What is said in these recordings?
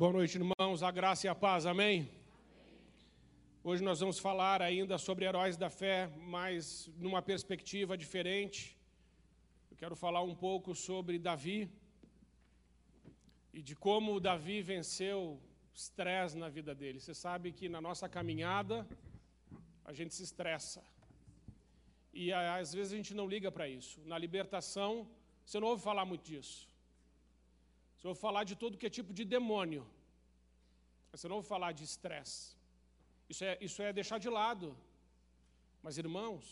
Boa noite, irmãos. A graça e a paz, amém? Hoje nós vamos falar ainda sobre heróis da fé, mas numa perspectiva diferente. Eu quero falar um pouco sobre Davi e de como Davi venceu estresse na vida dele. Você sabe que na nossa caminhada a gente se estressa. E às vezes a gente não liga para isso. Na libertação, você não ouve falar muito disso. Você ouve falar de todo que é tipo de demônio. Mas você não ouve falar de estresse. Isso é, isso é deixar de lado. Mas, irmãos,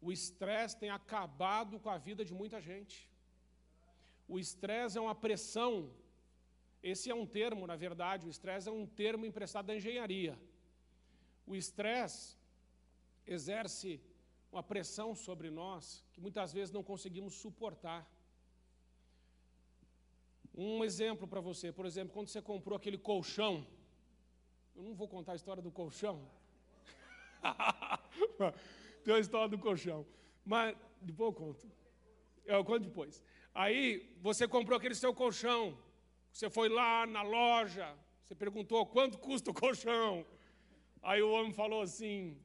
o estresse tem acabado com a vida de muita gente. O estresse é uma pressão. Esse é um termo, na verdade, o estresse é um termo emprestado da engenharia. O estresse exerce uma pressão sobre nós que muitas vezes não conseguimos suportar. Um exemplo para você, por exemplo, quando você comprou aquele colchão, eu não vou contar a história do colchão. Tem a história do colchão. Mas depois eu conto. Eu conto depois. Aí você comprou aquele seu colchão. Você foi lá na loja. Você perguntou quanto custa o colchão. Aí o homem falou assim: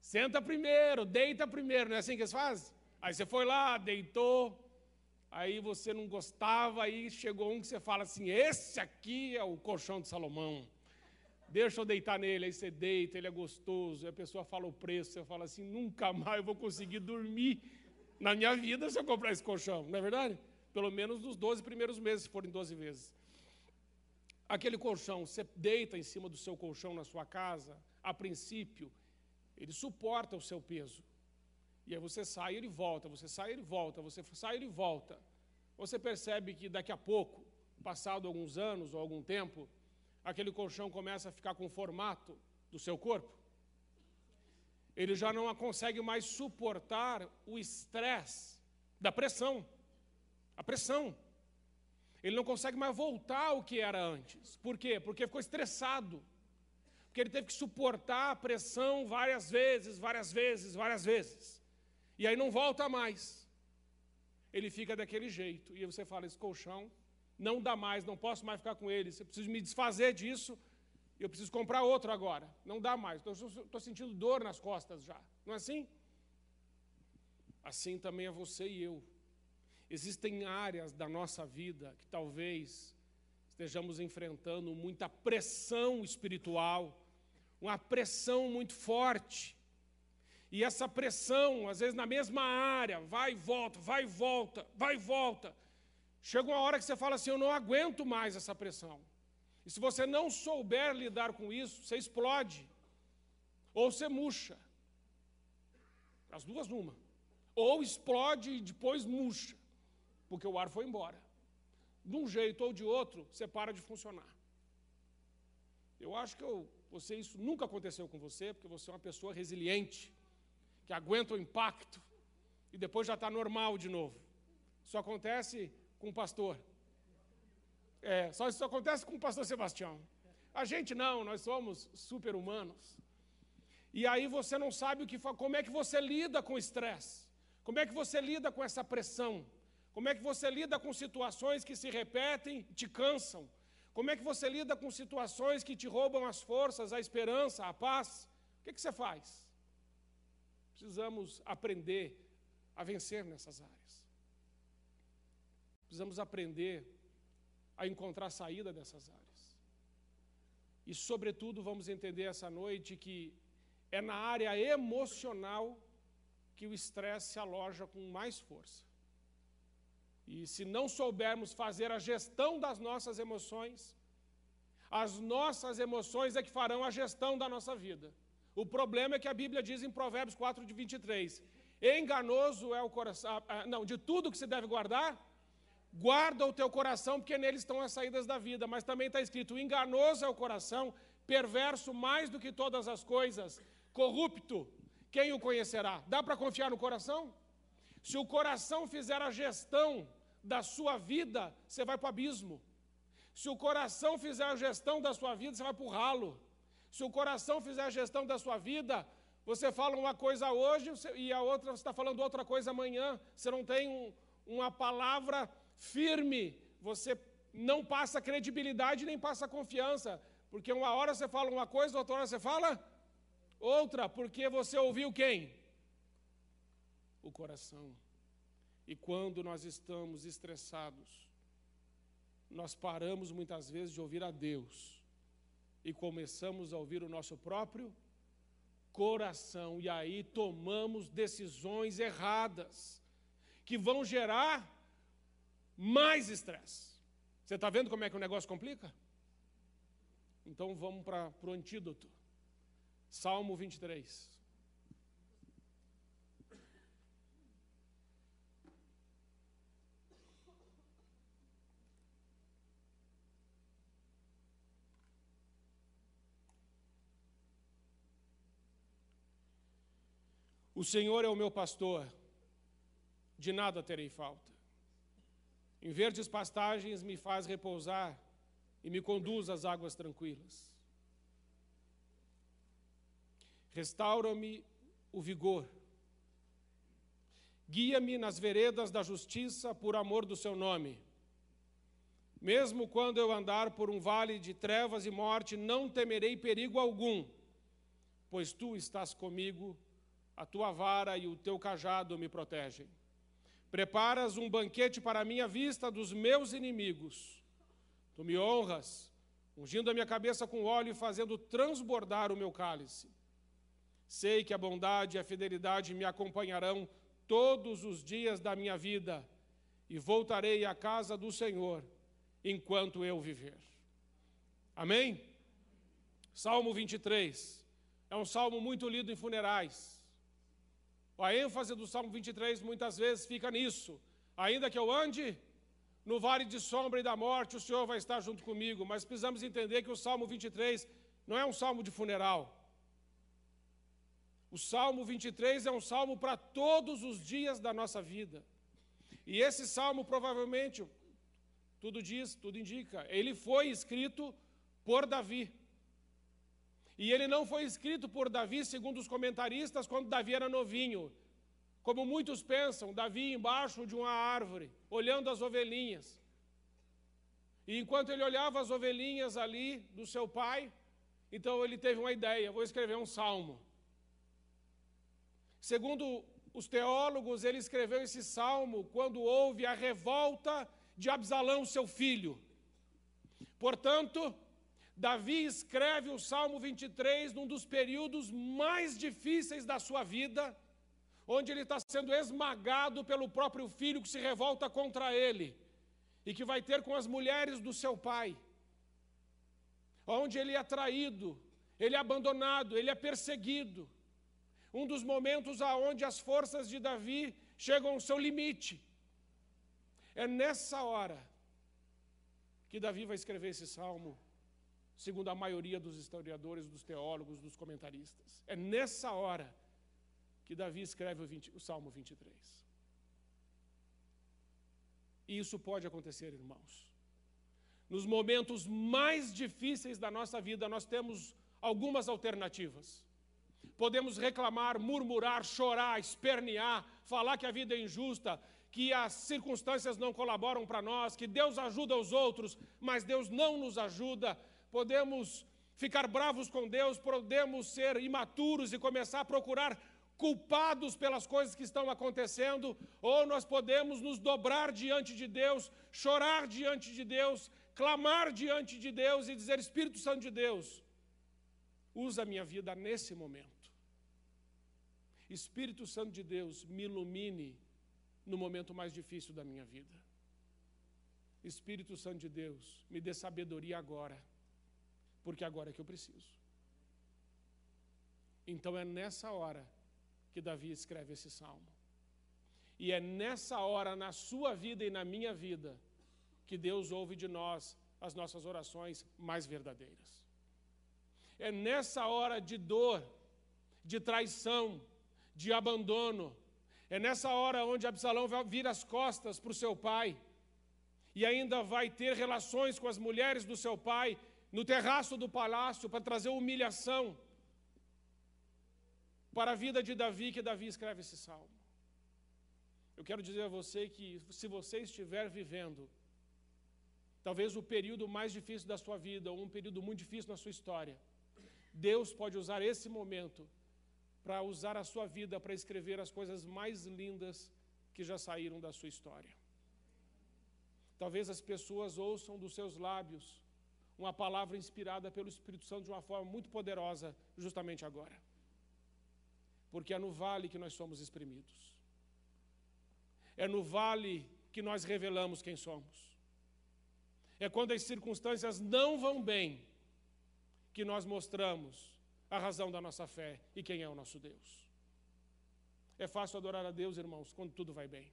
senta primeiro, deita primeiro. Não é assim que eles fazem? Aí você foi lá, deitou aí você não gostava, aí chegou um que você fala assim: esse aqui é o colchão de Salomão. Deixa eu deitar nele, aí você deita, ele é gostoso, aí a pessoa fala o preço, você fala assim: nunca mais eu vou conseguir dormir na minha vida se eu comprar esse colchão, não é verdade? Pelo menos nos 12 primeiros meses, se forem 12 vezes. Aquele colchão, você deita em cima do seu colchão na sua casa, a princípio, ele suporta o seu peso. E aí você sai ele volta, você sai ele volta, você sai ele volta. Você percebe que daqui a pouco, passado alguns anos ou algum tempo, aquele colchão começa a ficar com o formato do seu corpo. Ele já não consegue mais suportar o estresse da pressão. A pressão. Ele não consegue mais voltar ao que era antes. Por quê? Porque ficou estressado. Porque ele teve que suportar a pressão várias vezes, várias vezes, várias vezes. E aí não volta mais. Ele fica daquele jeito. E você fala: esse colchão não dá mais, não posso mais ficar com ele. Eu preciso me desfazer disso. Eu preciso comprar outro agora. Não dá mais. Estou sentindo dor nas costas já. Não é assim? Assim também é você e eu. Existem áreas da nossa vida que talvez estejamos enfrentando muita pressão espiritual, uma pressão muito forte. E essa pressão, às vezes na mesma área, vai e volta, vai e volta, vai e volta. Chega uma hora que você fala assim: eu não aguento mais essa pressão. E se você não souber lidar com isso, você explode. Ou você murcha. As duas numa. Ou explode e depois murcha. Porque o ar foi embora. De um jeito ou de outro, você para de funcionar. Eu acho que eu, você, isso nunca aconteceu com você, porque você é uma pessoa resiliente que aguenta o impacto e depois já está normal de novo. Isso acontece com o pastor. É, só isso acontece com o pastor Sebastião. A gente não, nós somos super-humanos. E aí você não sabe o que como é que você lida com o estresse. Como é que você lida com essa pressão? Como é que você lida com situações que se repetem e te cansam? Como é que você lida com situações que te roubam as forças, a esperança, a paz? O que, que você faz? Precisamos aprender a vencer nessas áreas. Precisamos aprender a encontrar saída dessas áreas. E, sobretudo, vamos entender essa noite que é na área emocional que o estresse se aloja com mais força. E se não soubermos fazer a gestão das nossas emoções, as nossas emoções é que farão a gestão da nossa vida. O problema é que a Bíblia diz em Provérbios 4, de 23, enganoso é o coração, ah, ah, não, de tudo que se deve guardar, guarda o teu coração, porque nele estão as saídas da vida, mas também está escrito, enganoso é o coração, perverso mais do que todas as coisas, corrupto, quem o conhecerá? Dá para confiar no coração? Se o coração fizer a gestão da sua vida, você vai para o abismo. Se o coração fizer a gestão da sua vida, você vai para o ralo. Se o coração fizer a gestão da sua vida, você fala uma coisa hoje e a outra você está falando outra coisa amanhã. Você não tem um, uma palavra firme. Você não passa credibilidade nem passa confiança, porque uma hora você fala uma coisa, outra hora você fala outra, porque você ouviu quem? O coração. E quando nós estamos estressados, nós paramos muitas vezes de ouvir a Deus e começamos a ouvir o nosso próprio coração, e aí tomamos decisões erradas que vão gerar mais estresse. Você está vendo como é que o negócio complica? Então vamos para o antídoto. Salmo 23. O Senhor é o meu pastor, de nada terei falta. Em verdes pastagens me faz repousar e me conduz às águas tranquilas. Restaura-me o vigor. Guia-me nas veredas da justiça por amor do seu nome. Mesmo quando eu andar por um vale de trevas e morte, não temerei perigo algum, pois tu estás comigo, a tua vara e o teu cajado me protegem. Preparas um banquete para a minha vista dos meus inimigos. Tu me honras, ungindo a minha cabeça com óleo e fazendo transbordar o meu cálice. Sei que a bondade e a fidelidade me acompanharão todos os dias da minha vida e voltarei à casa do Senhor enquanto eu viver. Amém? Salmo 23 é um salmo muito lido em funerais. A ênfase do Salmo 23 muitas vezes fica nisso. Ainda que eu ande no vale de sombra e da morte, o Senhor vai estar junto comigo. Mas precisamos entender que o Salmo 23 não é um salmo de funeral. O Salmo 23 é um salmo para todos os dias da nossa vida. E esse salmo provavelmente, tudo diz, tudo indica, ele foi escrito por Davi. E ele não foi escrito por Davi, segundo os comentaristas, quando Davi era novinho. Como muitos pensam, Davi embaixo de uma árvore, olhando as ovelhinhas. E enquanto ele olhava as ovelhinhas ali do seu pai, então ele teve uma ideia: vou escrever um salmo. Segundo os teólogos, ele escreveu esse salmo quando houve a revolta de Absalão, seu filho. Portanto, Davi escreve o Salmo 23 num dos períodos mais difíceis da sua vida onde ele está sendo esmagado pelo próprio filho que se revolta contra ele e que vai ter com as mulheres do seu pai, onde ele é traído, ele é abandonado, ele é perseguido. Um dos momentos aonde as forças de Davi chegam ao seu limite. É nessa hora que Davi vai escrever esse salmo, segundo a maioria dos historiadores, dos teólogos, dos comentaristas. É nessa hora que Davi escreve o, 20, o Salmo 23. E isso pode acontecer, irmãos. Nos momentos mais difíceis da nossa vida, nós temos algumas alternativas. Podemos reclamar, murmurar, chorar, espernear, falar que a vida é injusta, que as circunstâncias não colaboram para nós, que Deus ajuda os outros, mas Deus não nos ajuda. Podemos ficar bravos com Deus, podemos ser imaturos e começar a procurar culpados pelas coisas que estão acontecendo, ou nós podemos nos dobrar diante de Deus, chorar diante de Deus, clamar diante de Deus e dizer: Espírito Santo de Deus, usa a minha vida nesse momento. Espírito Santo de Deus, me ilumine no momento mais difícil da minha vida. Espírito Santo de Deus, me dê sabedoria agora, porque agora é que eu preciso. Então é nessa hora que Davi escreve esse salmo. E é nessa hora, na sua vida e na minha vida, que Deus ouve de nós as nossas orações mais verdadeiras. É nessa hora de dor, de traição, de abandono, é nessa hora onde Absalão vai vir as costas para o seu pai e ainda vai ter relações com as mulheres do seu pai no terraço do palácio para trazer humilhação para a vida de Davi que Davi escreve esse salmo. Eu quero dizer a você que se você estiver vivendo talvez o período mais difícil da sua vida, ou um período muito difícil na sua história, Deus pode usar esse momento para usar a sua vida para escrever as coisas mais lindas que já saíram da sua história. Talvez as pessoas ouçam dos seus lábios uma palavra inspirada pelo Espírito Santo de uma forma muito poderosa, justamente agora. Porque é no vale que nós somos exprimidos. É no vale que nós revelamos quem somos. É quando as circunstâncias não vão bem que nós mostramos a razão da nossa fé e quem é o nosso Deus. É fácil adorar a Deus, irmãos, quando tudo vai bem.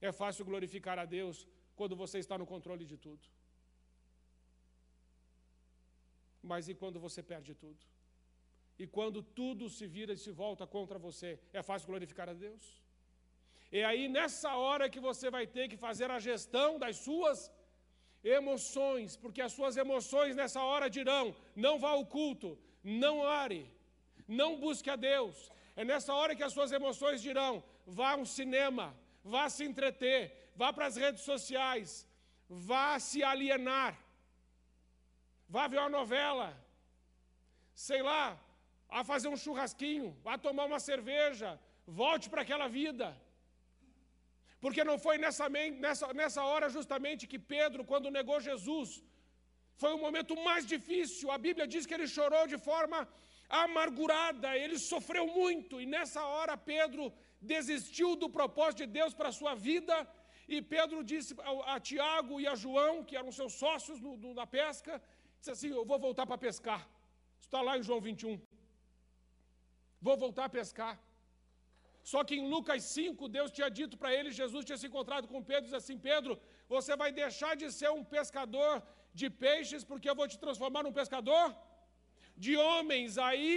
É fácil glorificar a Deus quando você está no controle de tudo. Mas e quando você perde tudo? E quando tudo se vira e se volta contra você, é fácil glorificar a Deus? É aí nessa hora que você vai ter que fazer a gestão das suas emoções, porque as suas emoções nessa hora dirão: não vá ao culto, não are, não busque a Deus. É nessa hora que as suas emoções dirão: vá a um cinema, vá se entreter, vá para as redes sociais, vá se alienar vá ver uma novela, sei lá, a fazer um churrasquinho, vá tomar uma cerveja, volte para aquela vida. Porque não foi nessa, nessa, nessa hora justamente que Pedro, quando negou Jesus, foi o momento mais difícil. A Bíblia diz que ele chorou de forma amargurada, ele sofreu muito, e nessa hora Pedro desistiu do propósito de Deus para a sua vida. E Pedro disse a, a Tiago e a João, que eram seus sócios no, no, na pesca, Disse assim: Eu vou voltar para pescar. Está lá em João 21. Vou voltar a pescar. Só que em Lucas 5, Deus tinha dito para ele, Jesus tinha se encontrado com Pedro e disse assim: Pedro, você vai deixar de ser um pescador de peixes, porque eu vou te transformar num pescador de homens. Aí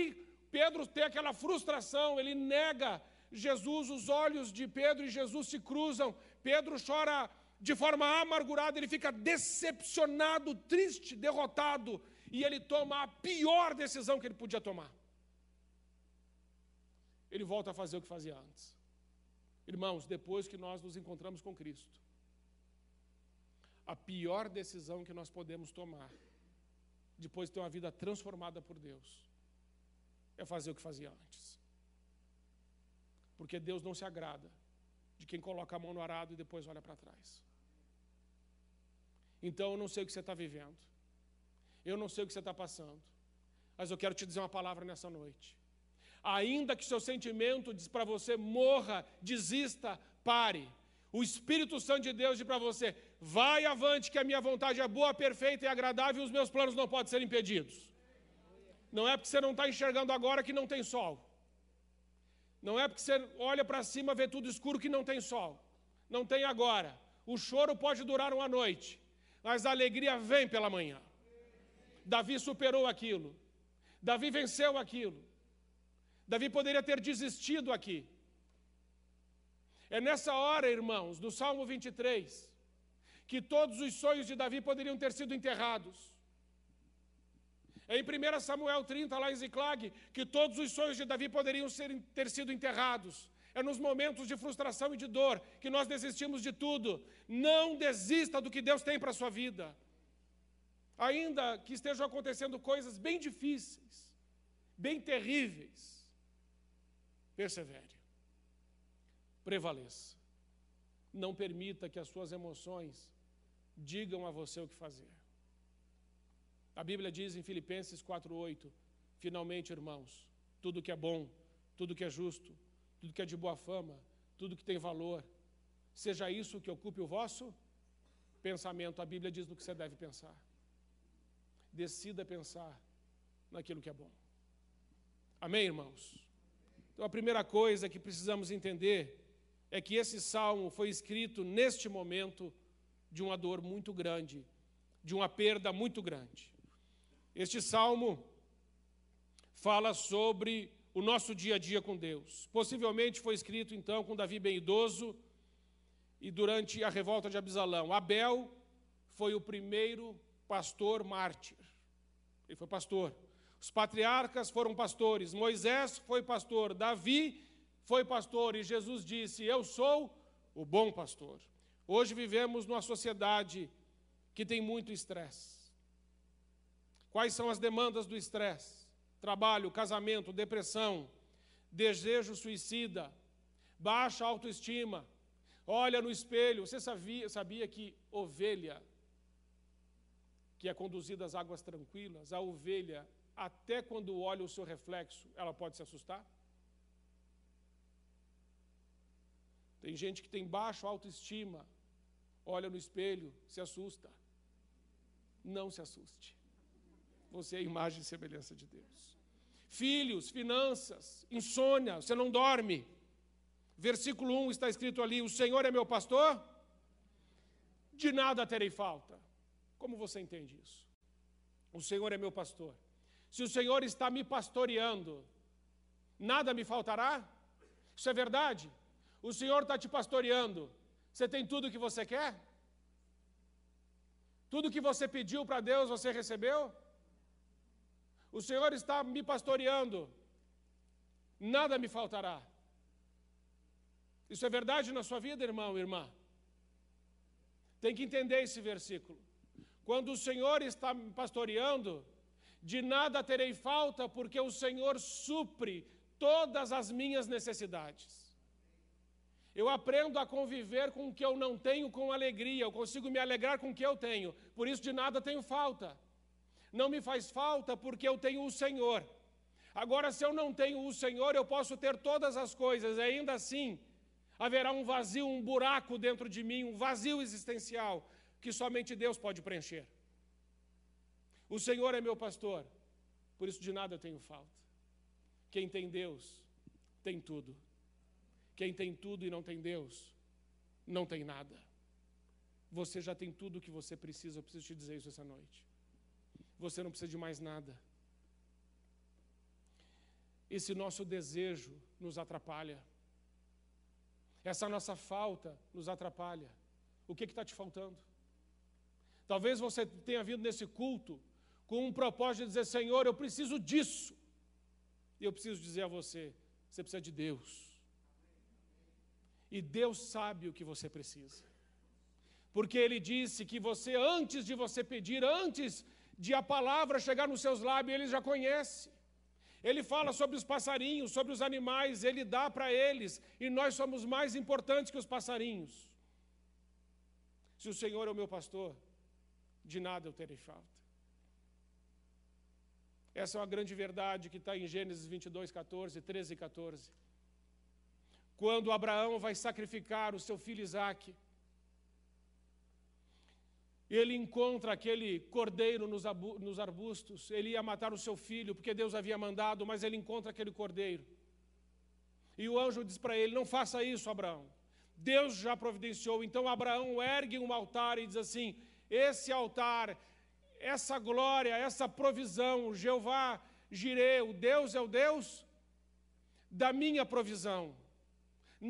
Pedro tem aquela frustração, ele nega Jesus, os olhos de Pedro e Jesus se cruzam. Pedro chora de forma amargurada, ele fica decepcionado, triste, derrotado, e ele toma a pior decisão que ele podia tomar. Ele volta a fazer o que fazia antes. Irmãos, depois que nós nos encontramos com Cristo, a pior decisão que nós podemos tomar, depois de ter uma vida transformada por Deus, é fazer o que fazia antes. Porque Deus não se agrada de quem coloca a mão no arado e depois olha para trás. Então eu não sei o que você está vivendo. Eu não sei o que você está passando. Mas eu quero te dizer uma palavra nessa noite. Ainda que seu sentimento diz para você morra, desista, pare. O Espírito Santo de Deus diz para você: vai avante, que a minha vontade é boa, perfeita e agradável e os meus planos não podem ser impedidos. Não é porque você não está enxergando agora que não tem sol. Não é porque você olha para cima, vê tudo escuro que não tem sol. Não tem agora. O choro pode durar uma noite, mas a alegria vem pela manhã. Davi superou aquilo. Davi venceu aquilo. Davi poderia ter desistido aqui. É nessa hora, irmãos, do Salmo 23, que todos os sonhos de Davi poderiam ter sido enterrados. É em 1 Samuel 30, lá em Ziclag, que todos os sonhos de Davi poderiam ser, ter sido enterrados. É nos momentos de frustração e de dor que nós desistimos de tudo. Não desista do que Deus tem para a sua vida. Ainda que estejam acontecendo coisas bem difíceis, bem terríveis, persevere, prevaleça. Não permita que as suas emoções digam a você o que fazer. A Bíblia diz em Filipenses 4:8, finalmente, irmãos, tudo que é bom, tudo que é justo, tudo que é de boa fama, tudo que tem valor. Seja isso que ocupe o vosso pensamento. A Bíblia diz no que você deve pensar. Decida pensar naquilo que é bom. Amém, irmãos? Então, a primeira coisa que precisamos entender é que esse salmo foi escrito neste momento de uma dor muito grande, de uma perda muito grande. Este salmo fala sobre o nosso dia a dia com Deus. Possivelmente foi escrito então com Davi bem idoso e durante a revolta de Absalão. Abel foi o primeiro pastor mártir. Ele foi pastor. Os patriarcas foram pastores. Moisés foi pastor. Davi foi pastor. E Jesus disse: Eu sou o bom pastor. Hoje vivemos numa sociedade que tem muito estresse. Quais são as demandas do estresse? Trabalho, casamento, depressão, desejo suicida, baixa autoestima. Olha no espelho. Você sabia, sabia que ovelha, que é conduzida às águas tranquilas, a ovelha, até quando olha o seu reflexo, ela pode se assustar? Tem gente que tem baixa autoestima, olha no espelho, se assusta. Não se assuste. Você é a imagem e semelhança de Deus. Filhos, finanças, insônia, você não dorme. Versículo 1 está escrito ali: O Senhor é meu pastor, de nada terei falta. Como você entende isso? O Senhor é meu pastor. Se o Senhor está me pastoreando, nada me faltará? Isso é verdade? O Senhor está te pastoreando, você tem tudo o que você quer? Tudo que você pediu para Deus, você recebeu? O Senhor está me pastoreando, nada me faltará. Isso é verdade na sua vida, irmão, irmã? Tem que entender esse versículo. Quando o Senhor está me pastoreando, de nada terei falta, porque o Senhor supre todas as minhas necessidades. Eu aprendo a conviver com o que eu não tenho com alegria, eu consigo me alegrar com o que eu tenho, por isso de nada tenho falta. Não me faz falta porque eu tenho o Senhor. Agora, se eu não tenho o Senhor, eu posso ter todas as coisas, ainda assim haverá um vazio, um buraco dentro de mim, um vazio existencial que somente Deus pode preencher. O Senhor é meu pastor, por isso de nada eu tenho falta. Quem tem Deus, tem tudo. Quem tem tudo e não tem Deus, não tem nada. Você já tem tudo o que você precisa, eu preciso te dizer isso essa noite. Você não precisa de mais nada. Esse nosso desejo nos atrapalha. Essa nossa falta nos atrapalha. O que está te faltando? Talvez você tenha vindo nesse culto com um propósito de dizer: Senhor, eu preciso disso. E eu preciso dizer a você: você precisa de Deus. E Deus sabe o que você precisa. Porque Ele disse que você, antes de você pedir, antes de a palavra chegar nos seus lábios, Ele já conhece. Ele fala sobre os passarinhos, sobre os animais, Ele dá para eles, e nós somos mais importantes que os passarinhos. Se o Senhor é o meu pastor, de nada eu terei falta. Essa é uma grande verdade que está em Gênesis 22, 14, 13 e 14 quando Abraão vai sacrificar o seu filho Isaque. Ele encontra aquele cordeiro nos arbustos, ele ia matar o seu filho, porque Deus havia mandado, mas ele encontra aquele cordeiro. E o anjo diz para ele: Não faça isso, Abraão. Deus já providenciou. Então Abraão ergue um altar e diz assim: Esse altar, essa glória, essa provisão, Jeová Jireh, o Deus é o Deus da minha provisão.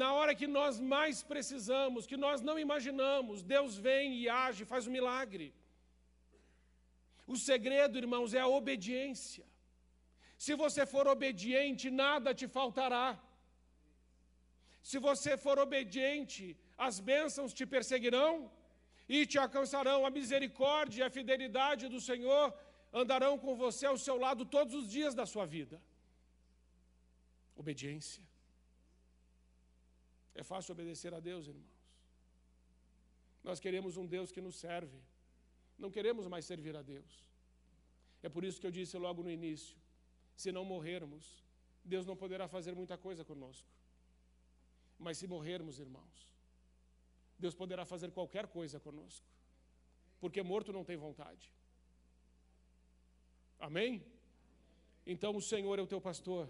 Na hora que nós mais precisamos, que nós não imaginamos, Deus vem e age, faz um milagre. O segredo, irmãos, é a obediência. Se você for obediente, nada te faltará. Se você for obediente, as bênçãos te perseguirão e te alcançarão. A misericórdia e a fidelidade do Senhor andarão com você ao seu lado todos os dias da sua vida. Obediência. É fácil obedecer a Deus, irmãos. Nós queremos um Deus que nos serve. Não queremos mais servir a Deus. É por isso que eu disse logo no início: se não morrermos, Deus não poderá fazer muita coisa conosco. Mas se morrermos, irmãos, Deus poderá fazer qualquer coisa conosco. Porque morto não tem vontade. Amém? Então o Senhor é o teu pastor.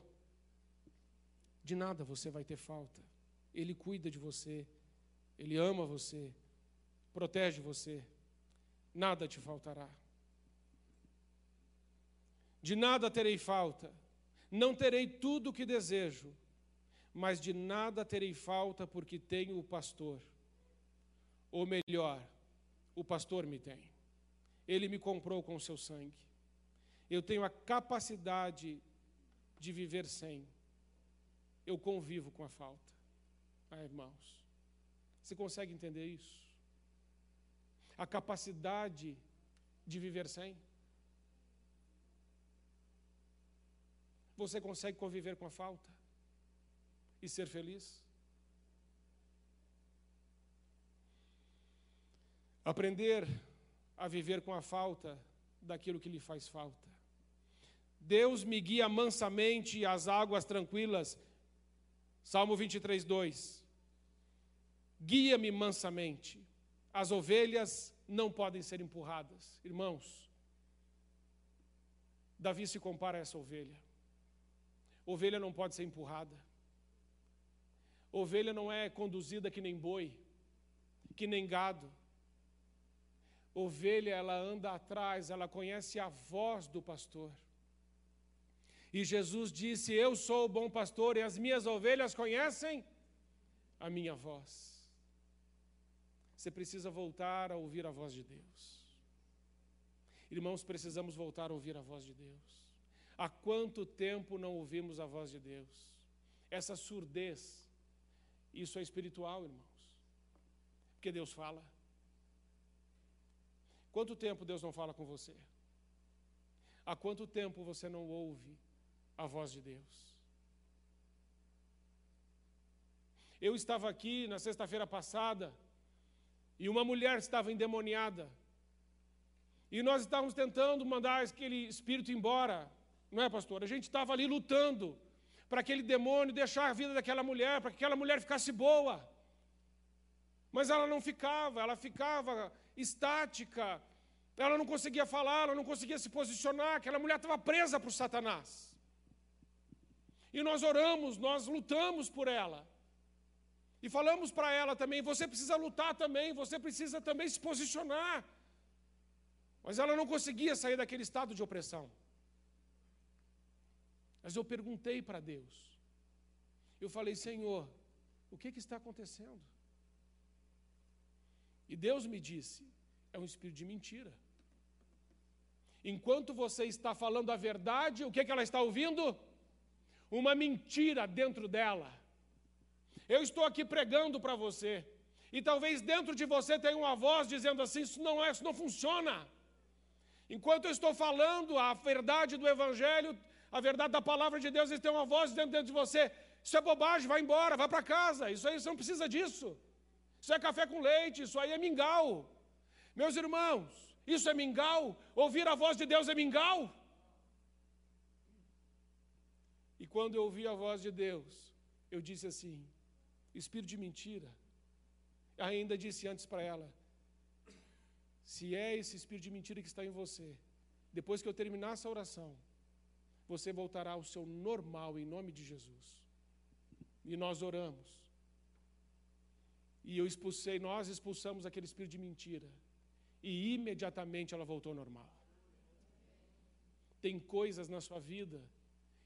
De nada você vai ter falta. Ele cuida de você, Ele ama você, protege você, nada te faltará. De nada terei falta, não terei tudo o que desejo, mas de nada terei falta porque tenho o pastor. Ou melhor, o pastor me tem. Ele me comprou com o seu sangue. Eu tenho a capacidade de viver sem. Eu convivo com a falta. Ah, irmãos, você consegue entender isso? a capacidade de viver sem? Você consegue conviver com a falta e ser feliz? Aprender a viver com a falta daquilo que lhe faz falta. Deus me guia mansamente às águas tranquilas. Salmo 23, 2. Guia-me mansamente. As ovelhas não podem ser empurradas. Irmãos, Davi se compara a essa ovelha. Ovelha não pode ser empurrada. Ovelha não é conduzida que nem boi, que nem gado. Ovelha, ela anda atrás, ela conhece a voz do pastor. E Jesus disse: Eu sou o bom pastor e as minhas ovelhas conhecem a minha voz. Você precisa voltar a ouvir a voz de Deus. Irmãos, precisamos voltar a ouvir a voz de Deus. Há quanto tempo não ouvimos a voz de Deus? Essa surdez, isso é espiritual, irmãos. Porque Deus fala. Quanto tempo Deus não fala com você? Há quanto tempo você não ouve a voz de Deus? Eu estava aqui na sexta-feira passada e uma mulher estava endemoniada. E nós estávamos tentando mandar aquele espírito embora, não é, pastor? A gente estava ali lutando para aquele demônio deixar a vida daquela mulher, para que aquela mulher ficasse boa. Mas ela não ficava, ela ficava estática, ela não conseguia falar, ela não conseguia se posicionar, aquela mulher estava presa por Satanás. E nós oramos, nós lutamos por ela. E falamos para ela também: você precisa lutar também, você precisa também se posicionar. Mas ela não conseguia sair daquele estado de opressão. Mas eu perguntei para Deus. Eu falei: Senhor, o que, que está acontecendo? E Deus me disse: é um espírito de mentira. Enquanto você está falando a verdade, o que, que ela está ouvindo? Uma mentira dentro dela. Eu estou aqui pregando para você. E talvez dentro de você tenha uma voz dizendo assim: isso não é, isso não funciona. Enquanto eu estou falando a verdade do Evangelho, a verdade da palavra de Deus, tem uma voz dentro, dentro de você: isso é bobagem, vai embora, vai para casa. Isso aí você não precisa disso. Isso é café com leite, isso aí é mingau. Meus irmãos, isso é mingau? Ouvir a voz de Deus é mingau? E quando eu ouvi a voz de Deus, eu disse assim: espírito de mentira. Ainda disse antes para ela: se é esse espírito de mentira que está em você, depois que eu terminar essa oração, você voltará ao seu normal em nome de Jesus. E nós oramos. E eu expulsei, nós expulsamos aquele espírito de mentira. E imediatamente ela voltou ao normal. Tem coisas na sua vida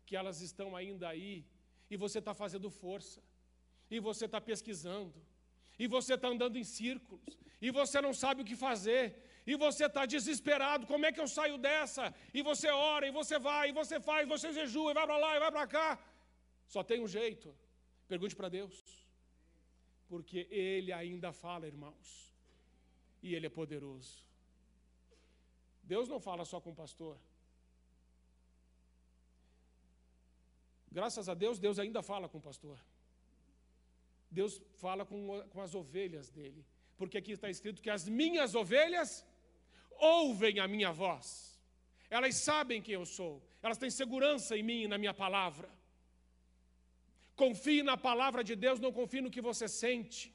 que elas estão ainda aí e você está fazendo força e você está pesquisando, e você está andando em círculos, e você não sabe o que fazer, e você está desesperado: como é que eu saio dessa? E você ora, e você vai, e você faz, você jejua, e vai para lá, e vai para cá. Só tem um jeito. Pergunte para Deus. Porque Ele ainda fala, irmãos, e Ele é poderoso. Deus não fala só com o pastor. Graças a Deus, Deus ainda fala com o pastor. Deus fala com, com as ovelhas dele. Porque aqui está escrito que as minhas ovelhas ouvem a minha voz. Elas sabem quem eu sou. Elas têm segurança em mim e na minha palavra. Confie na palavra de Deus, não confie no que você sente.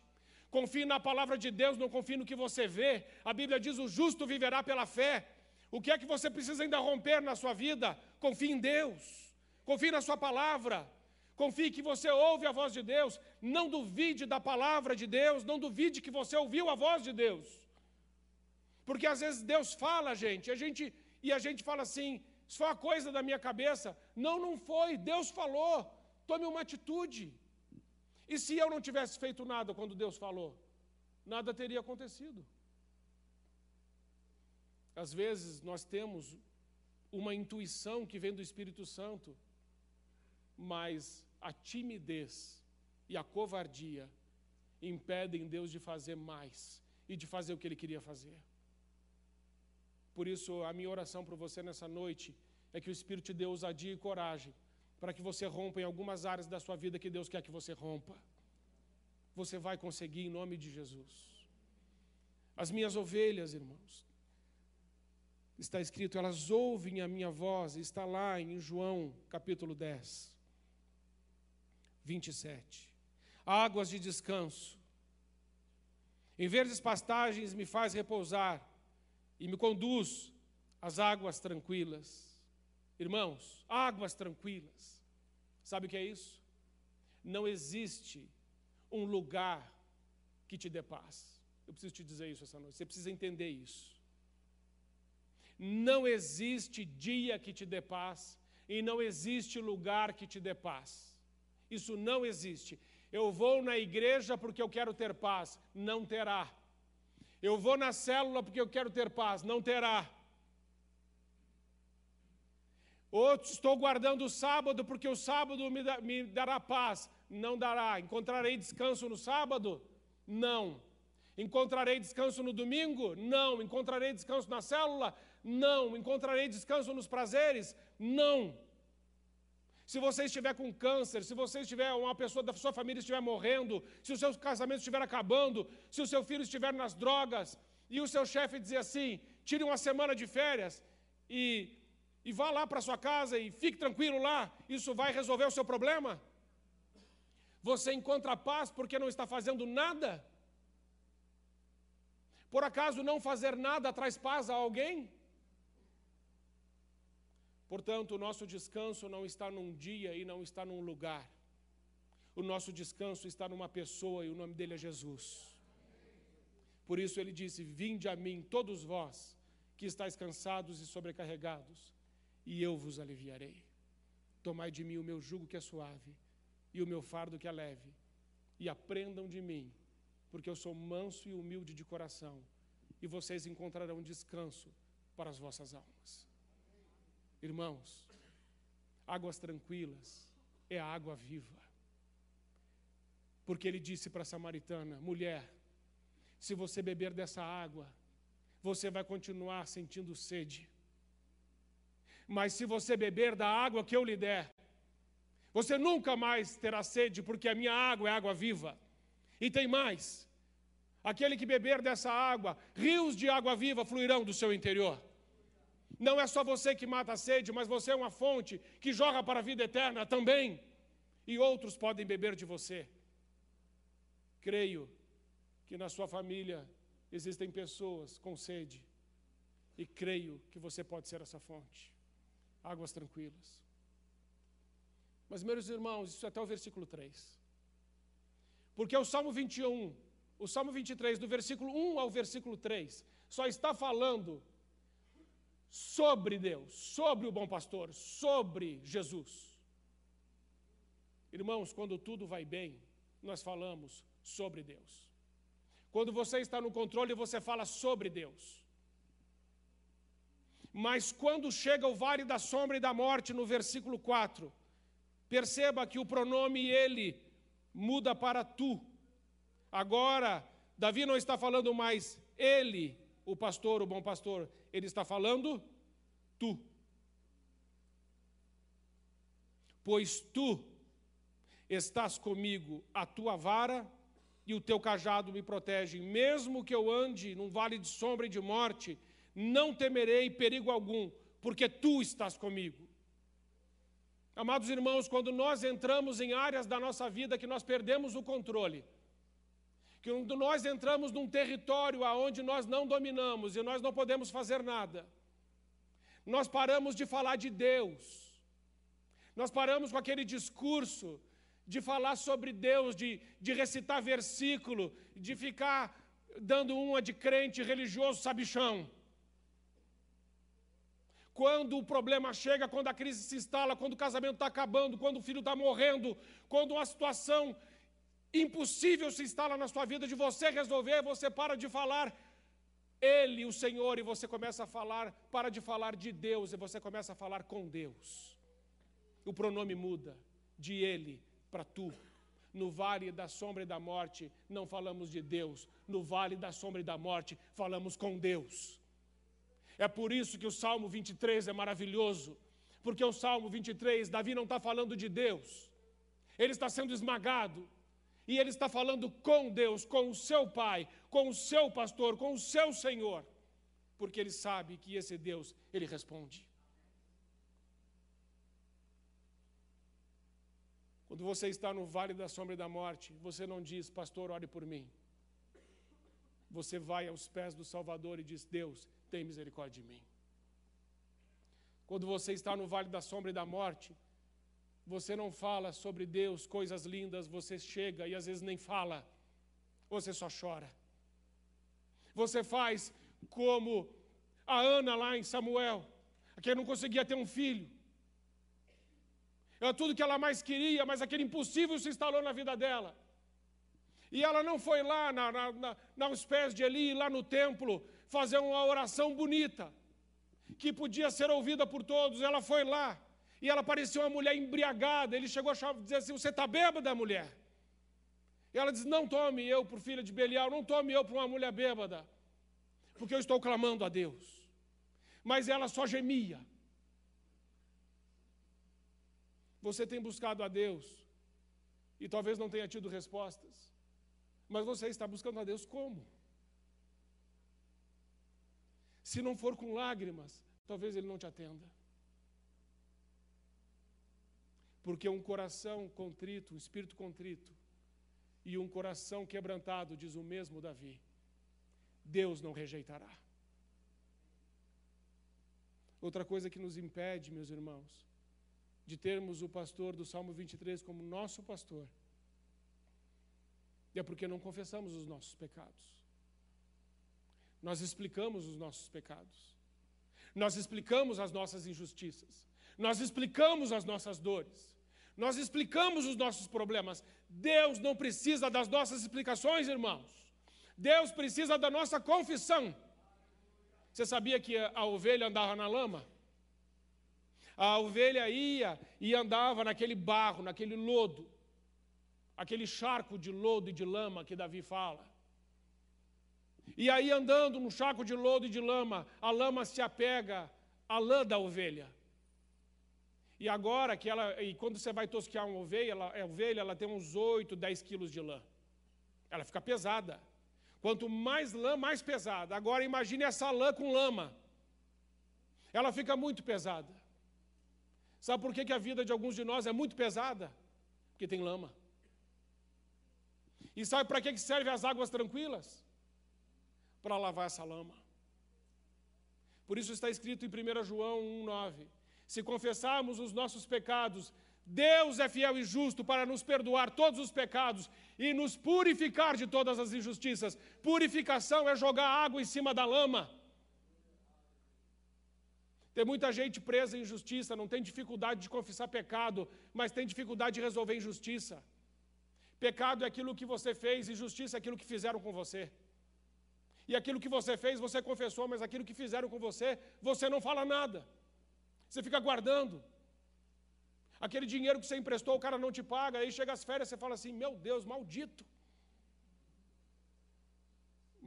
Confie na palavra de Deus, não confie no que você vê. A Bíblia diz: o justo viverá pela fé. O que é que você precisa ainda romper na sua vida? Confie em Deus. Confie na sua palavra. Confie que você ouve a voz de Deus. Não duvide da palavra de Deus. Não duvide que você ouviu a voz de Deus. Porque às vezes Deus fala gente, a gente e a gente fala assim: isso foi uma coisa da minha cabeça. Não, não foi. Deus falou. Tome uma atitude. E se eu não tivesse feito nada quando Deus falou? Nada teria acontecido. Às vezes nós temos uma intuição que vem do Espírito Santo mas a timidez e a covardia impedem Deus de fazer mais e de fazer o que ele queria fazer. Por isso, a minha oração para você nessa noite é que o Espírito te dê ousadia e coragem para que você rompa em algumas áreas da sua vida que Deus quer que você rompa. Você vai conseguir em nome de Jesus. As minhas ovelhas, irmãos, está escrito, elas ouvem a minha voz, está lá em João capítulo 10, 27. Águas de descanso. Em verdes pastagens me faz repousar e me conduz às águas tranquilas. Irmãos, águas tranquilas. Sabe o que é isso? Não existe um lugar que te dê paz. Eu preciso te dizer isso essa noite. Você precisa entender isso. Não existe dia que te dê paz e não existe lugar que te dê paz. Isso não existe. Eu vou na igreja porque eu quero ter paz, não terá. Eu vou na célula porque eu quero ter paz, não terá. Ou estou guardando o sábado porque o sábado me, me dará paz, não dará. Encontrarei descanso no sábado? Não. Encontrarei descanso no domingo? Não. Encontrarei descanso na célula? Não. Encontrarei descanso nos prazeres? Não. Se você estiver com câncer, se você estiver, uma pessoa da sua família estiver morrendo, se o seu casamento estiver acabando, se o seu filho estiver nas drogas, e o seu chefe dizer assim: tire uma semana de férias e, e vá lá para sua casa e fique tranquilo lá, isso vai resolver o seu problema? Você encontra paz porque não está fazendo nada? Por acaso não fazer nada traz paz a alguém? Portanto, o nosso descanso não está num dia e não está num lugar. O nosso descanso está numa pessoa e o nome dele é Jesus. Por isso ele disse: Vinde a mim, todos vós que estáis cansados e sobrecarregados, e eu vos aliviarei. Tomai de mim o meu jugo que é suave e o meu fardo que é leve, e aprendam de mim, porque eu sou manso e humilde de coração, e vocês encontrarão descanso para as vossas almas. Irmãos, águas tranquilas é a água viva. Porque ele disse para a samaritana: mulher, se você beber dessa água, você vai continuar sentindo sede. Mas se você beber da água que eu lhe der, você nunca mais terá sede, porque a minha água é água viva. E tem mais: aquele que beber dessa água, rios de água viva fluirão do seu interior. Não é só você que mata a sede, mas você é uma fonte que joga para a vida eterna também. E outros podem beber de você. Creio que na sua família existem pessoas com sede. E creio que você pode ser essa fonte. Águas tranquilas. Mas, meus irmãos, isso é até o versículo 3. Porque o Salmo 21, o Salmo 23, do versículo 1 ao versículo 3, só está falando sobre Deus, sobre o bom pastor, sobre Jesus. Irmãos, quando tudo vai bem, nós falamos sobre Deus. Quando você está no controle, você fala sobre Deus. Mas quando chega o vale da sombra e da morte, no versículo 4, Perceba que o pronome ele muda para tu. Agora, Davi não está falando mais ele, o pastor, o bom pastor, ele está falando tu. Pois tu estás comigo, a tua vara e o teu cajado me protegem. Mesmo que eu ande num vale de sombra e de morte, não temerei perigo algum, porque tu estás comigo. Amados irmãos, quando nós entramos em áreas da nossa vida que nós perdemos o controle, que nós entramos num território aonde nós não dominamos e nós não podemos fazer nada, nós paramos de falar de Deus, nós paramos com aquele discurso de falar sobre Deus, de, de recitar versículo, de ficar dando uma de crente religioso sabichão. Quando o problema chega, quando a crise se instala, quando o casamento está acabando, quando o filho está morrendo, quando uma situação impossível se instala na sua vida de você resolver, você para de falar Ele, o Senhor, e você começa a falar, para de falar de Deus, e você começa a falar com Deus. O pronome muda de Ele para tu. No vale da sombra e da morte, não falamos de Deus. No vale da sombra e da morte, falamos com Deus. É por isso que o Salmo 23 é maravilhoso. Porque o Salmo 23, Davi não está falando de Deus. Ele está sendo esmagado. E ele está falando com Deus, com o seu pai, com o seu pastor, com o seu Senhor. Porque ele sabe que esse Deus, ele responde. Quando você está no vale da sombra e da morte, você não diz, pastor, ore por mim. Você vai aos pés do Salvador e diz, Deus, tem misericórdia de mim. Quando você está no vale da sombra e da morte, você não fala sobre Deus, coisas lindas, você chega e às vezes nem fala, você só chora. Você faz como a Ana lá em Samuel, que não conseguia ter um filho. Era tudo que ela mais queria, mas aquele impossível se instalou na vida dela. E ela não foi lá na, na, na, nos pés de Eli, lá no templo, fazer uma oração bonita, que podia ser ouvida por todos. Ela foi lá e ela parecia uma mulher embriagada. Ele chegou a dizer assim: Você está bêbada, mulher? E ela diz: Não tome eu por filha de Belial, não tome eu por uma mulher bêbada, porque eu estou clamando a Deus. Mas ela só gemia. Você tem buscado a Deus e talvez não tenha tido respostas, mas você está buscando a Deus como? Se não for com lágrimas, talvez Ele não te atenda. Porque um coração contrito, um espírito contrito e um coração quebrantado, diz o mesmo Davi, Deus não rejeitará. Outra coisa que nos impede, meus irmãos, de termos o pastor do Salmo 23 como nosso pastor, é porque não confessamos os nossos pecados. Nós explicamos os nossos pecados. Nós explicamos as nossas injustiças. Nós explicamos as nossas dores. Nós explicamos os nossos problemas. Deus não precisa das nossas explicações, irmãos. Deus precisa da nossa confissão. Você sabia que a ovelha andava na lama? A ovelha ia e andava naquele barro, naquele lodo, aquele charco de lodo e de lama que Davi fala. E aí, andando no charco de lodo e de lama, a lama se apega à lã da ovelha. E agora que ela, e quando você vai tosquear uma ovelha, ela, a ovelha ela tem uns 8, 10 quilos de lã. Ela fica pesada. Quanto mais lã, mais pesada. Agora imagine essa lã com lama. Ela fica muito pesada. Sabe por que, que a vida de alguns de nós é muito pesada? Porque tem lama. E sabe para que, que servem as águas tranquilas? Para lavar essa lama. Por isso está escrito em 1 João 1,9: Se confessarmos os nossos pecados, Deus é fiel e justo para nos perdoar todos os pecados e nos purificar de todas as injustiças. Purificação é jogar água em cima da lama. Tem muita gente presa em injustiça, não tem dificuldade de confessar pecado, mas tem dificuldade de resolver injustiça. Pecado é aquilo que você fez, injustiça é aquilo que fizeram com você. E aquilo que você fez, você confessou, mas aquilo que fizeram com você, você não fala nada. Você fica guardando. Aquele dinheiro que você emprestou, o cara não te paga, aí chega as férias, você fala assim: meu Deus, maldito.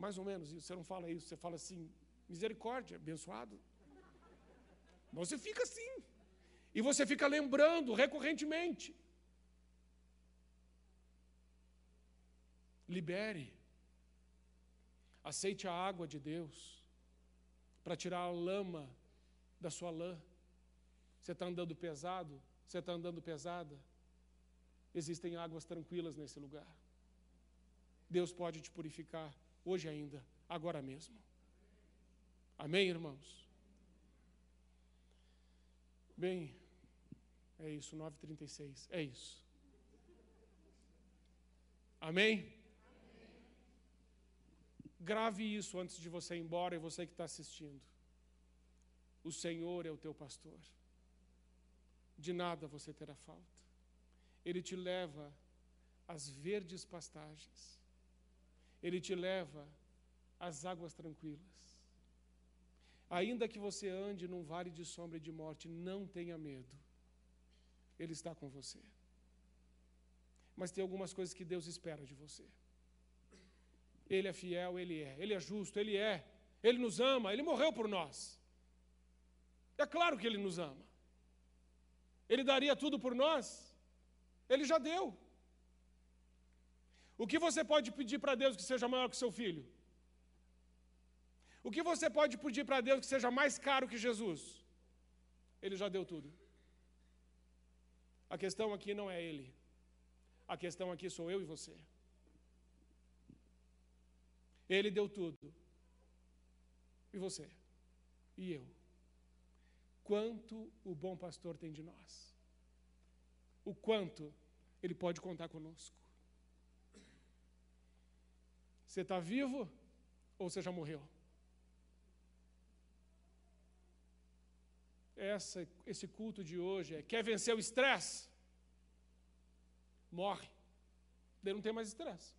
Mais ou menos isso, você não fala isso, você fala assim: misericórdia, abençoado. Você fica assim. E você fica lembrando recorrentemente. Libere. Aceite a água de Deus para tirar a lama da sua lã. Você está andando pesado? Você está andando pesada? Existem águas tranquilas nesse lugar. Deus pode te purificar hoje ainda, agora mesmo. Amém, irmãos? Bem, é isso, 9h36. É isso. Amém? Amém? Grave isso antes de você ir embora e você que está assistindo. O Senhor é o teu pastor. De nada você terá falta. Ele te leva às verdes pastagens. Ele te leva às águas tranquilas. Ainda que você ande num vale de sombra e de morte, não tenha medo. Ele está com você. Mas tem algumas coisas que Deus espera de você. Ele é fiel, ele é. Ele é justo, ele é. Ele nos ama, ele morreu por nós. É claro que ele nos ama. Ele daria tudo por nós? Ele já deu. O que você pode pedir para Deus que seja maior que seu filho? O que você pode pedir para Deus que seja mais caro que Jesus? Ele já deu tudo. A questão aqui não é Ele. A questão aqui sou eu e você. Ele deu tudo. E você? E eu? Quanto o bom pastor tem de nós? O quanto ele pode contar conosco? Você está vivo ou você já morreu? Essa, esse culto de hoje é: quer vencer o estresse? Morre. Daí não tem mais estresse.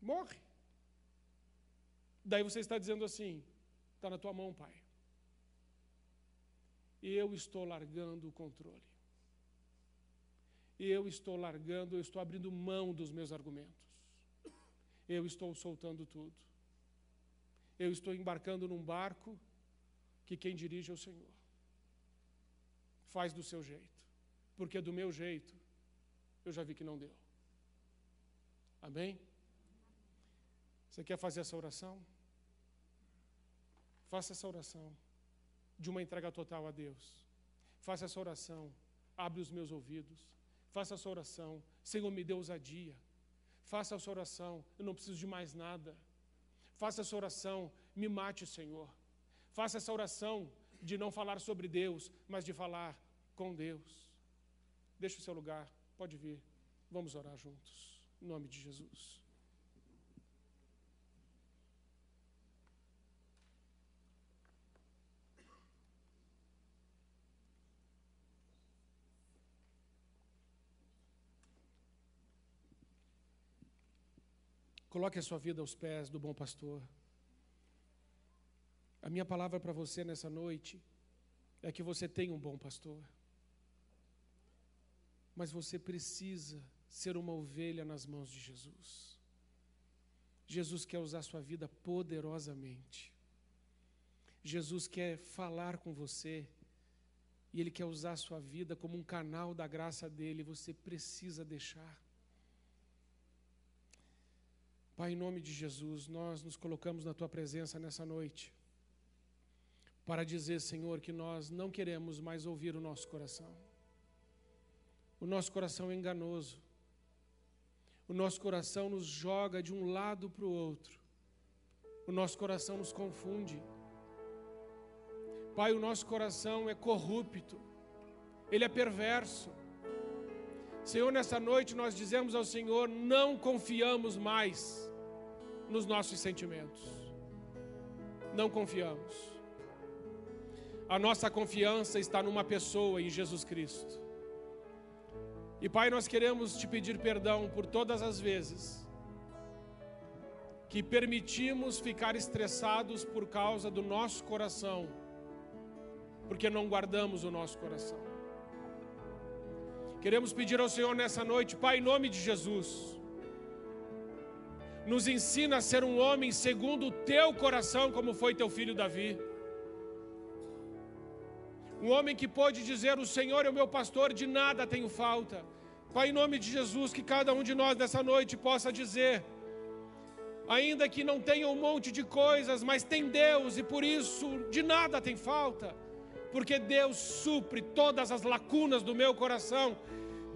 Morre. Daí você está dizendo assim: está na tua mão, Pai. Eu estou largando o controle. Eu estou largando, eu estou abrindo mão dos meus argumentos. Eu estou soltando tudo. Eu estou embarcando num barco que quem dirige é o Senhor. Faz do seu jeito, porque do meu jeito eu já vi que não deu. Amém? Você quer fazer essa oração? Faça essa oração de uma entrega total a Deus. Faça essa oração, abre os meus ouvidos. Faça essa oração, Senhor, me dê ousadia. Faça essa oração, eu não preciso de mais nada. Faça essa oração, me mate, Senhor. Faça essa oração de não falar sobre Deus, mas de falar com Deus. Deixe o seu lugar, pode vir. Vamos orar juntos. Em nome de Jesus. Coloque a sua vida aos pés do bom pastor. A minha palavra para você nessa noite é que você tem um bom pastor. Mas você precisa ser uma ovelha nas mãos de Jesus. Jesus quer usar sua vida poderosamente. Jesus quer falar com você e Ele quer usar sua vida como um canal da graça dele. Você precisa deixar. Pai, em nome de Jesus, nós nos colocamos na tua presença nessa noite para dizer, Senhor, que nós não queremos mais ouvir o nosso coração. O nosso coração é enganoso. O nosso coração nos joga de um lado para o outro. O nosso coração nos confunde. Pai, o nosso coração é corrupto. Ele é perverso. Senhor, nessa noite nós dizemos ao Senhor: não confiamos mais nos nossos sentimentos. Não confiamos. A nossa confiança está numa pessoa, em Jesus Cristo. E Pai, nós queremos te pedir perdão por todas as vezes que permitimos ficar estressados por causa do nosso coração, porque não guardamos o nosso coração. Queremos pedir ao Senhor nessa noite, Pai, em nome de Jesus, nos ensina a ser um homem segundo o teu coração, como foi teu filho Davi. Um homem que pôde dizer: O Senhor é o meu pastor, de nada tenho falta. Pai, em nome de Jesus, que cada um de nós nessa noite possa dizer, ainda que não tenha um monte de coisas, mas tem Deus e por isso de nada tem falta, porque Deus supre todas as lacunas do meu coração,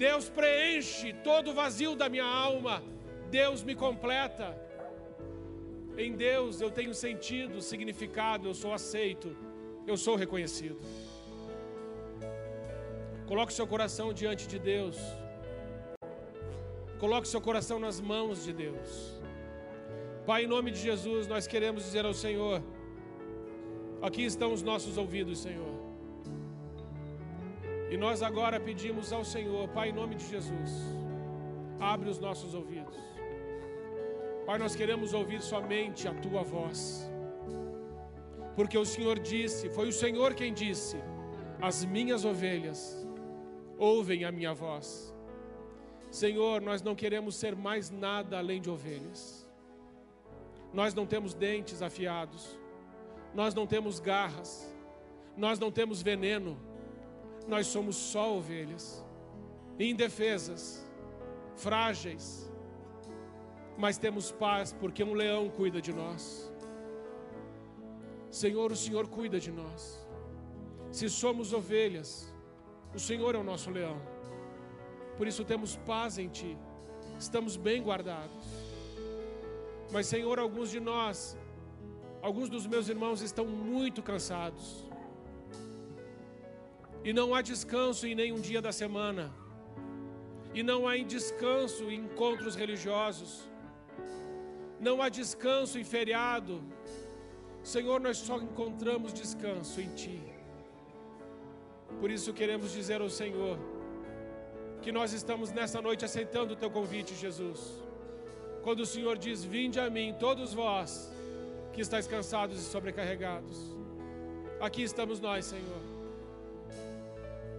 Deus preenche todo o vazio da minha alma, Deus me completa. Em Deus eu tenho sentido, significado, eu sou aceito, eu sou reconhecido. Coloque seu coração diante de Deus. Coloque seu coração nas mãos de Deus. Pai, em nome de Jesus, nós queremos dizer ao Senhor: aqui estão os nossos ouvidos, Senhor. E nós agora pedimos ao Senhor, Pai, em nome de Jesus, abre os nossos ouvidos. Pai, nós queremos ouvir somente a tua voz. Porque o Senhor disse, foi o Senhor quem disse: As minhas ovelhas ouvem a minha voz. Senhor, nós não queremos ser mais nada além de ovelhas. Nós não temos dentes afiados, nós não temos garras, nós não temos veneno, nós somos só ovelhas, indefesas, frágeis, mas temos paz porque um leão cuida de nós. Senhor, o Senhor cuida de nós. Se somos ovelhas, o Senhor é o nosso leão. Por isso temos paz em Ti, estamos bem guardados. Mas, Senhor, alguns de nós, alguns dos meus irmãos estão muito cansados. E não há descanso em nenhum dia da semana. E não há descanso em encontros religiosos. Não há descanso em feriado. Senhor, nós só encontramos descanso em Ti. Por isso queremos dizer ao Senhor que nós estamos nessa noite aceitando o Teu convite, Jesus. Quando o Senhor diz: Vinde a mim, todos vós que estáis cansados e sobrecarregados. Aqui estamos nós, Senhor.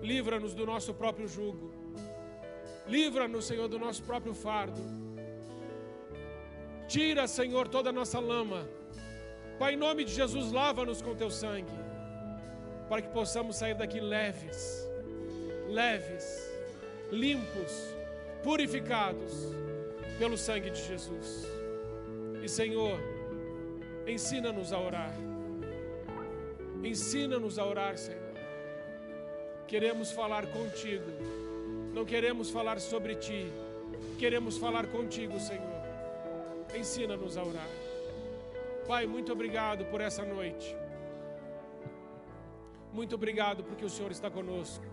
Livra-nos do nosso próprio jugo. Livra-nos, Senhor, do nosso próprio fardo. Tira, Senhor, toda a nossa lama. Pai, em nome de Jesus, lava-nos com teu sangue, para que possamos sair daqui leves, leves, limpos, purificados pelo sangue de Jesus. E Senhor, ensina-nos a orar. Ensina-nos a orar, Senhor. Queremos falar contigo. Não queremos falar sobre ti. Queremos falar contigo, Senhor. Ensina-nos a orar. Pai, muito obrigado por essa noite. Muito obrigado porque o Senhor está conosco.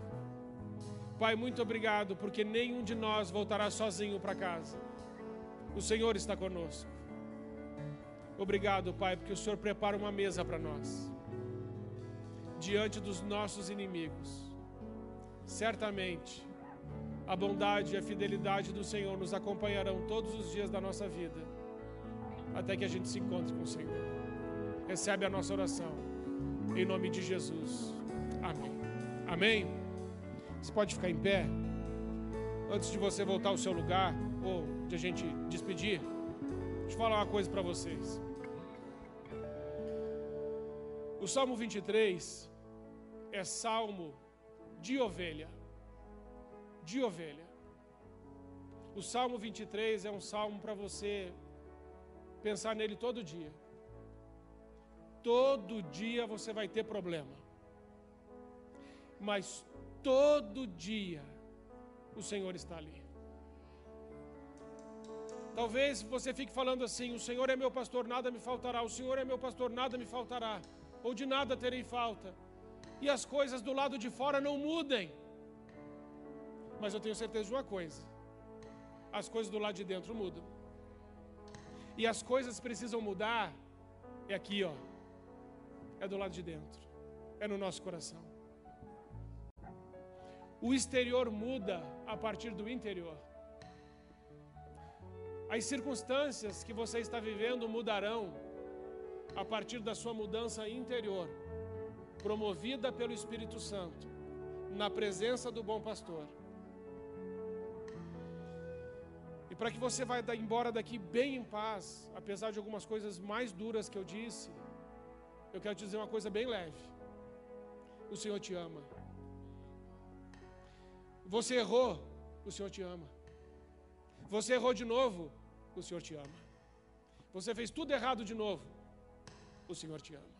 Pai, muito obrigado porque nenhum de nós voltará sozinho para casa. O Senhor está conosco. Obrigado, Pai, porque o Senhor prepara uma mesa para nós diante dos nossos inimigos. Certamente, a bondade e a fidelidade do Senhor nos acompanharão todos os dias da nossa vida até que a gente se encontre com o Senhor. Recebe a nossa oração, em nome de Jesus. Amém. Amém. Você pode ficar em pé. Antes de você voltar ao seu lugar, ou de a gente despedir, deixa eu falar uma coisa para vocês. O Salmo 23 é salmo de ovelha. De ovelha. O Salmo 23 é um salmo para você pensar nele todo dia. Todo dia você vai ter problema. Mas todo dia o Senhor está ali. Talvez você fique falando assim: o Senhor é meu pastor, nada me faltará. O Senhor é meu pastor, nada me faltará. Ou de nada terei falta. E as coisas do lado de fora não mudem. Mas eu tenho certeza de uma coisa: as coisas do lado de dentro mudam. E as coisas precisam mudar, é aqui, ó. É do lado de dentro. É no nosso coração. O exterior muda a partir do interior. As circunstâncias que você está vivendo mudarão a partir da sua mudança interior, promovida pelo Espírito Santo, na presença do bom pastor. para que você vá embora daqui bem em paz, apesar de algumas coisas mais duras que eu disse, eu quero te dizer uma coisa bem leve. O Senhor te ama. Você errou, o Senhor te ama. Você errou de novo, o Senhor te ama. Você fez tudo errado de novo, o Senhor te ama.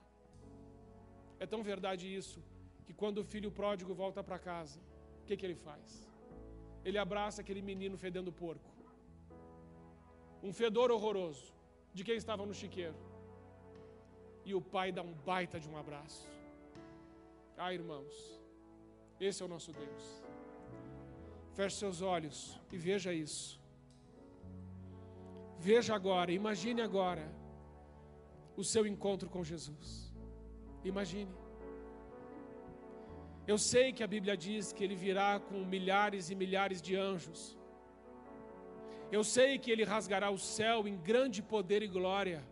É tão verdade isso, que quando o filho pródigo volta para casa, o que, que ele faz? Ele abraça aquele menino fedendo porco um fedor horroroso de quem estava no chiqueiro. E o pai dá um baita de um abraço. Ah, irmãos, esse é o nosso Deus. Feche seus olhos e veja isso. Veja agora, imagine agora o seu encontro com Jesus. Imagine. Eu sei que a Bíblia diz que ele virá com milhares e milhares de anjos eu sei que ele rasgará o céu em grande poder e glória.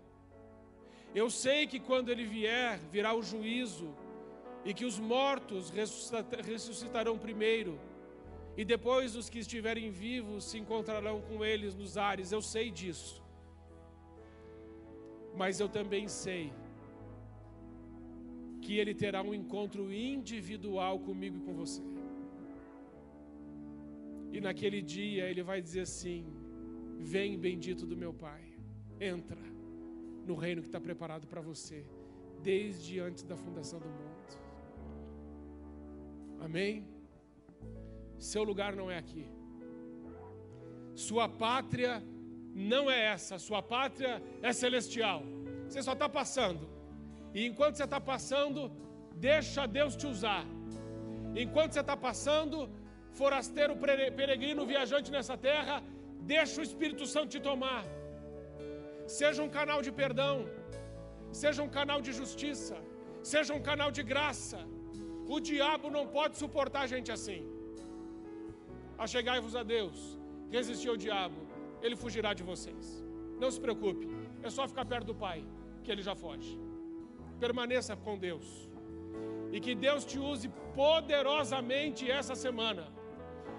Eu sei que quando ele vier, virá o juízo, e que os mortos ressuscitarão primeiro, E depois os que estiverem vivos se encontrarão com eles nos ares. Eu sei disso. Mas eu também sei que ele terá um encontro individual comigo e com você. E naquele dia ele vai dizer assim: Vem, bendito do meu Pai, entra no reino que está preparado para você, desde antes da fundação do mundo. Amém? Seu lugar não é aqui. Sua pátria não é essa, sua pátria é celestial. Você só está passando. E enquanto você está passando, deixa Deus te usar. Enquanto você está passando, forasteiro, peregrino, viajante nessa terra, deixa o Espírito Santo te tomar. Seja um canal de perdão, seja um canal de justiça, seja um canal de graça. O diabo não pode suportar a gente assim. Achegai-vos a Deus, resistir ao diabo, ele fugirá de vocês. Não se preocupe, é só ficar perto do Pai, que ele já foge. Permaneça com Deus. E que Deus te use poderosamente essa semana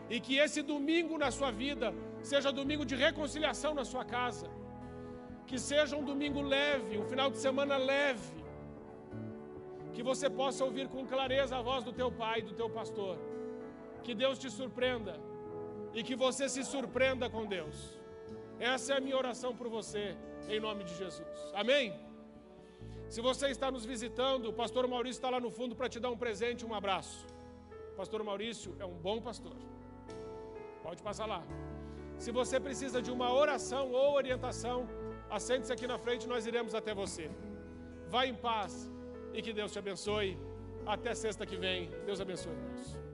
e que esse domingo na sua vida seja domingo de reconciliação na sua casa. Que seja um domingo leve, um final de semana leve. Que você possa ouvir com clareza a voz do teu pai, do teu pastor. Que Deus te surpreenda e que você se surpreenda com Deus. Essa é a minha oração por você, em nome de Jesus. Amém? Se você está nos visitando, o pastor Maurício está lá no fundo para te dar um presente, um abraço. O pastor Maurício é um bom pastor. Pode passar lá. Se você precisa de uma oração ou orientação, assente-se aqui na frente, nós iremos até você. Vá em paz e que Deus te abençoe. Até sexta que vem. Deus abençoe, irmãos.